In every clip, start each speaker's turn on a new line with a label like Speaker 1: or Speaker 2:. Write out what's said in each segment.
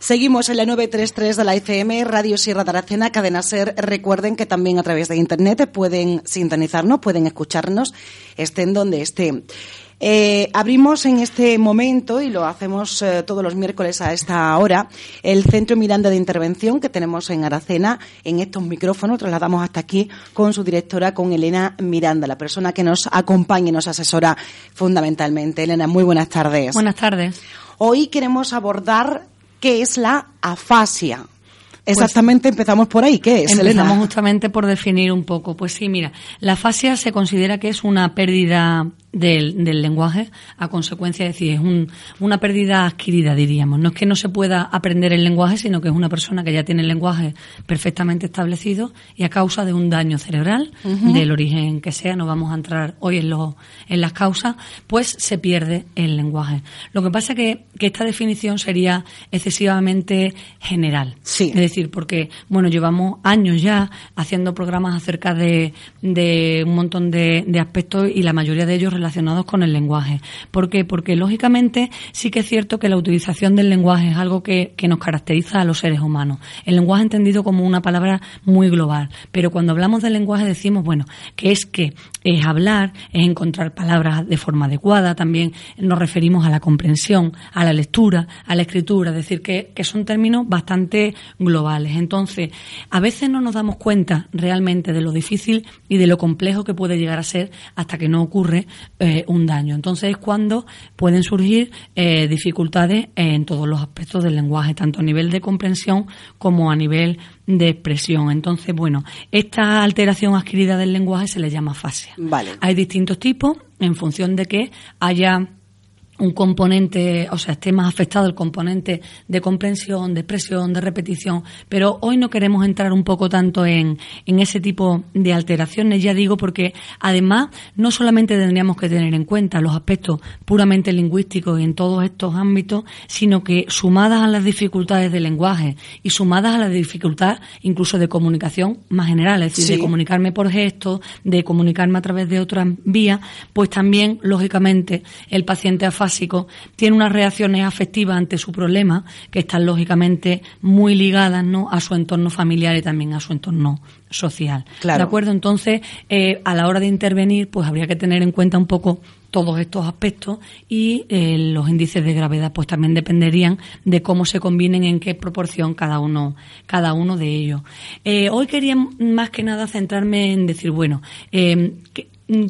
Speaker 1: Seguimos en la 933 de la ICM, Radio Sierra de Aracena, Cadena Ser. Recuerden que también a través de Internet pueden sintonizarnos, pueden escucharnos, estén donde estén. Eh, abrimos en este momento, y lo hacemos eh, todos los miércoles a esta hora, el Centro Miranda de Intervención que tenemos en Aracena, en estos micrófonos. Trasladamos hasta aquí con su directora, con Elena Miranda, la persona que nos acompaña y nos asesora fundamentalmente. Elena, muy buenas tardes.
Speaker 2: Buenas tardes.
Speaker 1: Hoy queremos abordar qué es la afasia. Pues Exactamente, empezamos por ahí. ¿Qué es?
Speaker 2: Empezamos justamente por definir un poco. Pues sí, mira, la afasia se considera que es una pérdida del, del, lenguaje a consecuencia, es decir, es un, una pérdida adquirida, diríamos. No es que no se pueda aprender el lenguaje, sino que es una persona que ya tiene el lenguaje perfectamente establecido y a causa de un daño cerebral, del origen que sea, no vamos a entrar hoy en, lo, en las causas, pues se pierde el lenguaje. Lo que pasa es que, que esta definición sería excesivamente general.
Speaker 1: Sí.
Speaker 2: Es decir, porque, bueno, llevamos años ya haciendo programas acerca de, de un montón de, de aspectos y la mayoría de ellos relacionados con el lenguaje. ¿Por qué? Porque lógicamente sí que es cierto que la utilización del lenguaje es algo que, que nos caracteriza a los seres humanos. El lenguaje entendido como una palabra muy global, pero cuando hablamos del lenguaje decimos, bueno, que es que es hablar, es encontrar palabras de forma adecuada, también nos referimos a la comprensión, a la lectura, a la escritura, es decir, que, que son términos bastante globales. Entonces, a veces no nos damos cuenta realmente de lo difícil y de lo complejo que puede llegar a ser hasta que no ocurre eh, un daño. Entonces es cuando pueden surgir eh, dificultades en todos los aspectos del lenguaje, tanto a nivel de comprensión como a nivel de expresión. Entonces, bueno, esta alteración adquirida del lenguaje se le llama fasia.
Speaker 1: Vale.
Speaker 2: Hay distintos tipos en función de que haya un componente, o sea, esté más afectado el componente de comprensión, de expresión, de repetición, pero hoy no queremos entrar un poco tanto en, en ese tipo de alteraciones, ya digo, porque además no solamente tendríamos que tener en cuenta los aspectos puramente lingüísticos y en todos estos ámbitos, sino que sumadas a las dificultades del lenguaje y sumadas a la dificultad incluso de comunicación más general, es decir,
Speaker 1: Sí.
Speaker 2: de comunicarme por gestos, de comunicarme a través de otras vías, pues también, lógicamente, el paciente afásico tiene unas reacciones afectivas ante su problema que están, lógicamente, muy ligadas ¿no? a su entorno familiar y también a su entorno social.
Speaker 1: Claro.
Speaker 2: ¿De acuerdo? Entonces, eh, a la hora de intervenir, pues habría que tener en cuenta un poco todos estos aspectos y eh, los índices de gravedad pues también dependerían de cómo se combinen en qué proporción cada uno cada uno de ellos Eh, hoy quería más que nada centrarme en decir bueno eh,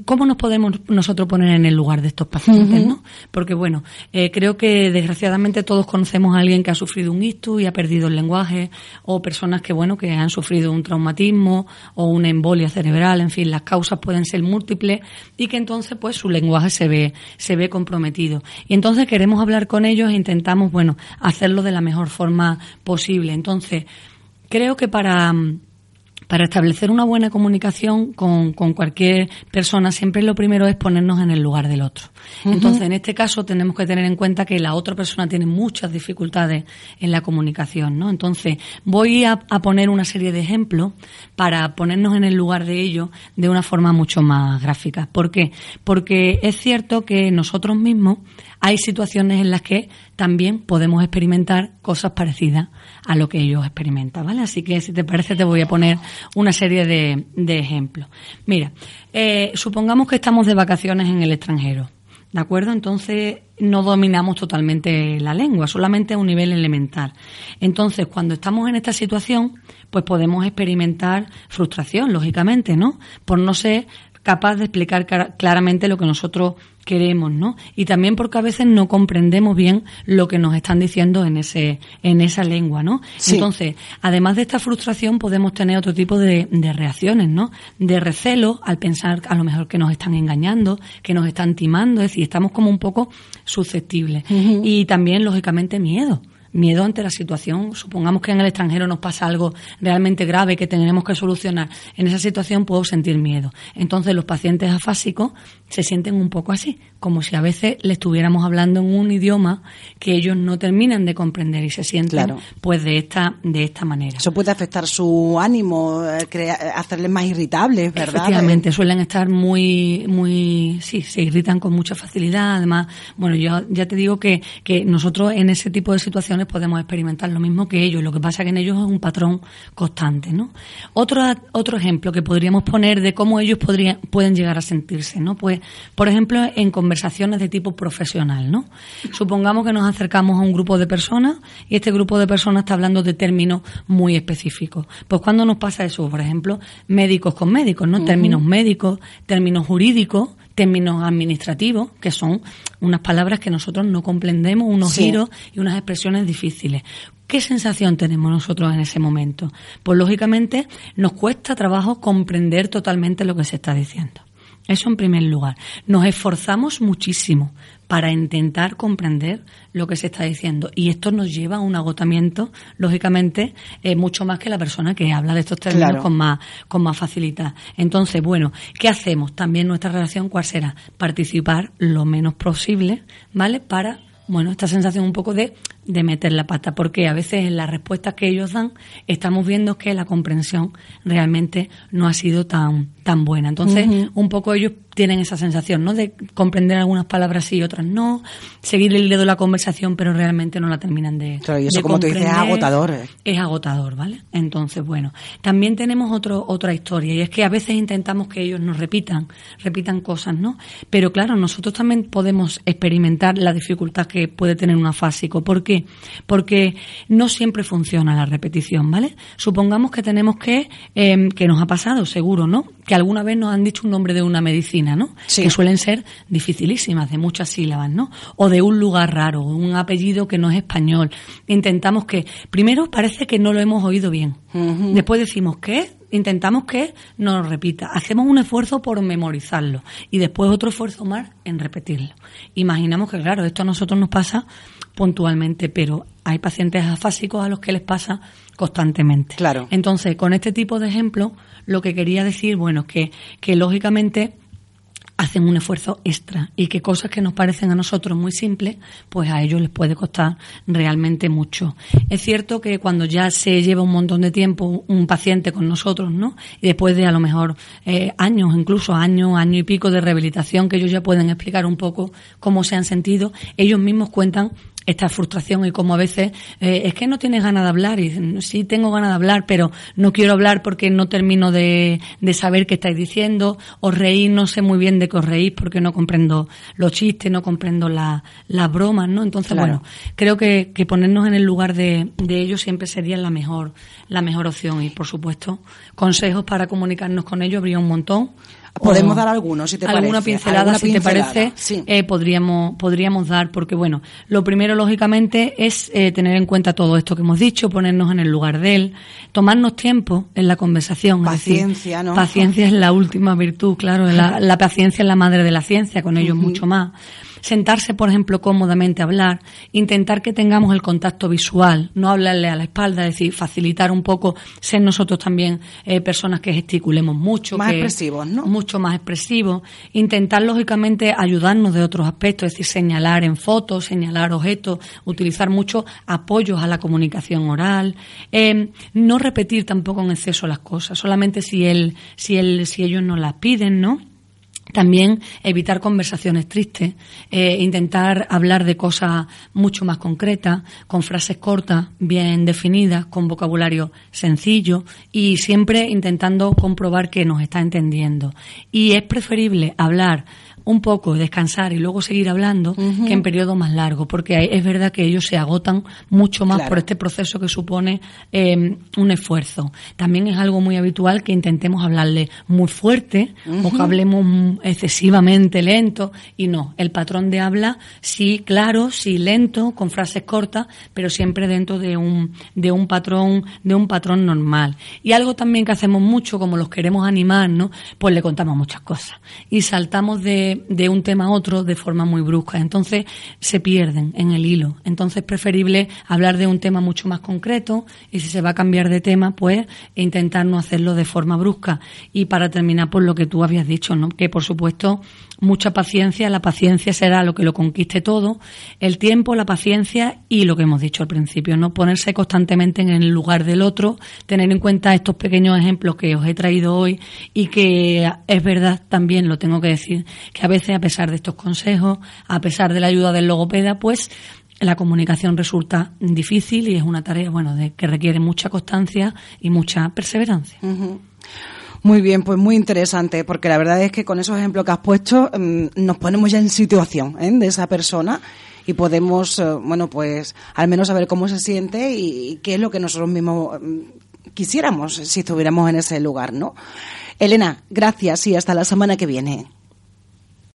Speaker 2: ¿Cómo nos podemos nosotros poner en el lugar de estos pacientes? ¿no? Porque, bueno, eh, creo que desgraciadamente todos conocemos a alguien que ha sufrido un ictus y ha perdido el lenguaje, o personas que, bueno, que han sufrido un traumatismo o una embolia cerebral, en fin, las causas pueden ser múltiples y que entonces, pues, su lenguaje se ve, se ve comprometido. Y entonces queremos hablar con ellos e intentamos, bueno, hacerlo de la mejor forma posible. Entonces, creo que para, mm, para establecer una buena comunicación con, con cualquier persona, siempre lo primero es ponernos en el lugar del otro. Entonces, en este caso, tenemos que tener en cuenta que la otra persona tiene muchas dificultades en la comunicación, ¿no? Entonces, voy a, a poner una serie de ejemplos para ponernos en el lugar de ellos de una forma mucho más gráfica. ¿Por qué? Porque es cierto que nosotros mismos hay situaciones en las que también podemos experimentar cosas parecidas a lo que ellos experimentan, ¿vale? Así que si te parece te voy a poner una serie de, de ejemplos. Mira, eh, supongamos que estamos de vacaciones en el extranjero, ¿de acuerdo? Entonces no dominamos totalmente la lengua, solamente a un nivel elemental. Entonces, cuando estamos en esta situación, pues podemos experimentar frustración, lógicamente, ¿no? Por no ser capaz de explicar claramente lo que nosotros queremos, ¿no? Y también porque a veces no comprendemos bien lo que nos están diciendo en ese en esa lengua, ¿no?
Speaker 1: Sí.
Speaker 2: Entonces, además de esta frustración podemos tener otro tipo de, de reacciones, ¿no? De recelo al pensar a lo mejor que nos están engañando, que nos están timando, es decir, estamos como un poco susceptibles. Y también, lógicamente, miedo miedo ante la situación. Supongamos que en el extranjero nos pasa algo realmente grave que tenemos que solucionar. En esa situación puedo sentir miedo. Entonces los pacientes afásicos se sienten un poco así, como si a veces le estuviéramos hablando en un idioma que ellos no terminan de comprender y se sienten pues de esta de esta manera.
Speaker 1: Eso puede afectar su ánimo, eh, hacerles más irritables, ¿verdad?
Speaker 2: Efectivamente, suelen estar muy muy sí, se irritan con mucha facilidad. Además, bueno, yo ya te digo que que nosotros en ese tipo de situaciones podemos experimentar lo mismo que ellos. Lo que pasa que en ellos es un patrón constante, ¿no? Otro otro ejemplo que podríamos poner de cómo ellos podrían pueden llegar a sentirse, ¿no? Pues por ejemplo, en conversaciones de tipo profesional, ¿no? Supongamos que nos acercamos a un grupo de personas y este grupo de personas está hablando de términos muy específicos. Pues cuando nos pasa eso, por ejemplo, médicos con médicos, ¿no? Términos médicos, términos jurídicos, términos administrativos, que son unas palabras que nosotros no comprendemos, unos giros y unas expresiones difíciles. ¿Qué sensación tenemos nosotros en ese momento? Pues lógicamente nos cuesta trabajo comprender totalmente lo que se está diciendo. Eso en primer lugar. Nos esforzamos muchísimo para intentar comprender lo que se está diciendo. Y esto nos lleva a un agotamiento, lógicamente, eh, mucho más que la persona que habla de estos términos con, más, con más facilidad. Entonces, bueno, ¿qué hacemos? También nuestra relación, ¿cuál será? Participar lo menos posible, ¿vale? Para bueno, esta sensación un poco de, de meter la pata, porque a veces en las respuestas que ellos dan estamos viendo que la comprensión realmente no ha sido tan, tan buena. Entonces, un poco ellos tienen esa sensación, ¿no? De comprender algunas palabras sí y otras no, seguir el hilo de la conversación, pero realmente no la terminan de.
Speaker 1: Claro, y eso, como tú dices, es agotador. ¿eh?
Speaker 2: Es agotador, ¿vale? Entonces, bueno, también tenemos otro, otra historia, y es que a veces intentamos que ellos nos repitan, repitan cosas, ¿no? Pero claro, nosotros también podemos experimentar la dificultad que puede tener un afásico. ¿Por qué? Porque no siempre funciona la repetición, ¿vale? Supongamos que tenemos que, eh, que nos ha pasado, seguro, ¿no? Que alguna vez nos han dicho un nombre de una medicina, ¿no? Que suelen ser dificilísimas, de muchas sílabas, ¿no? O de un lugar raro, un apellido que no es español. Intentamos que, primero parece que no lo hemos oído bien. Después decimos, ¿qué? Intentamos que nos repita. Hacemos un esfuerzo por memorizarlo y después otro esfuerzo más en repetirlo. Imaginamos que, claro, esto a nosotros nos pasa puntualmente, pero hay pacientes afásicos a los que les pasa constantemente.
Speaker 1: Claro.
Speaker 2: Entonces, con este tipo de ejemplos, lo que quería decir, bueno, que, que lógicamente hacen un esfuerzo extra y que cosas que nos parecen a nosotros muy simples, pues a ellos les puede costar realmente mucho. Es cierto que cuando ya se lleva un montón de tiempo un paciente con nosotros, ¿no? Y después de a lo mejor eh, años, incluso años, año y pico de rehabilitación, que ellos ya pueden explicar un poco cómo se han sentido, ellos mismos cuentan esta frustración y como a veces eh, es que no tienes ganas de hablar y sí tengo ganas de hablar pero no quiero hablar porque no termino de, de saber qué estáis diciendo. Os reís no sé muy bien de que os reís porque no comprendo los chistes no comprendo las bromas no entonces bueno creo que, que ponernos en el lugar de, de ellos siempre sería la mejor la mejor opción. Y por supuesto consejos para comunicarnos con ellos habría un montón
Speaker 1: Podemos dar algunos, si te
Speaker 2: alguna Pincelada, si te parece, eh, podríamos, podríamos dar, porque bueno, lo primero, lógicamente, es eh, tener en cuenta todo esto que hemos dicho, ponernos en el lugar de él, tomarnos tiempo en la conversación.
Speaker 1: Paciencia, ¿no?
Speaker 2: Paciencia es la última virtud, claro, la, la, paciencia es la madre de la ciencia, con ellos mucho más sentarse, por ejemplo, cómodamente a hablar, intentar que tengamos el contacto visual, no hablarle a la espalda, es decir, facilitar un poco, ser nosotros también eh, personas que gesticulemos mucho.
Speaker 1: Más expresivos, ¿no?
Speaker 2: Mucho más expresivos. Intentar, lógicamente, ayudarnos de otros aspectos, es decir, señalar en fotos, señalar objetos, utilizar muchos apoyos a la comunicación oral, eh, no repetir tampoco en exceso las cosas, solamente si él, si él, si ellos nos las piden, ¿no? También evitar conversaciones tristes, eh, intentar hablar de cosas mucho más concretas, con frases cortas, bien definidas, con vocabulario sencillo y siempre intentando comprobar que nos está entendiendo. Y es preferible hablar un poco, descansar y luego seguir hablando que en periodo más largo, porque es verdad que ellos se agotan mucho más por este proceso que supone eh, un esfuerzo. También es algo muy habitual que intentemos hablarle muy fuerte o que hablemos excesivamente lento y no, el patrón de habla sí claro, sí lento, con frases cortas, pero siempre dentro de un de un patrón de un patrón normal. Y algo también que hacemos mucho como los queremos animar, ¿no? Pues le contamos muchas cosas y saltamos de de, un tema a otro de forma muy brusca. Entonces se pierden en el hilo. Entonces es preferible hablar de un tema mucho más concreto y si se va a cambiar de tema, pues intentar no hacerlo de forma brusca. Y para terminar, por lo que tú habías dicho, ¿no? que por supuesto mucha paciencia, la paciencia será lo que lo conquiste todo, el tiempo, la paciencia y lo que hemos dicho al principio, no ponerse constantemente en el lugar del otro, tener en cuenta estos pequeños ejemplos que os he traído hoy y que es verdad también, lo tengo que decir, que a veces a pesar de estos consejos, a pesar de la ayuda del logopeda, pues la comunicación resulta difícil y es una tarea, bueno, de, que requiere mucha constancia y mucha perseverancia.
Speaker 1: Muy bien, pues muy interesante, porque la verdad es que con esos ejemplos que has puesto mm, nos ponemos ya en situación ¿eh? de esa persona y podemos, eh, bueno, pues al menos saber cómo se siente y, qué es lo que nosotros mismos mm, quisiéramos si estuviéramos en ese lugar, ¿no? Elena, gracias y hasta la semana que viene.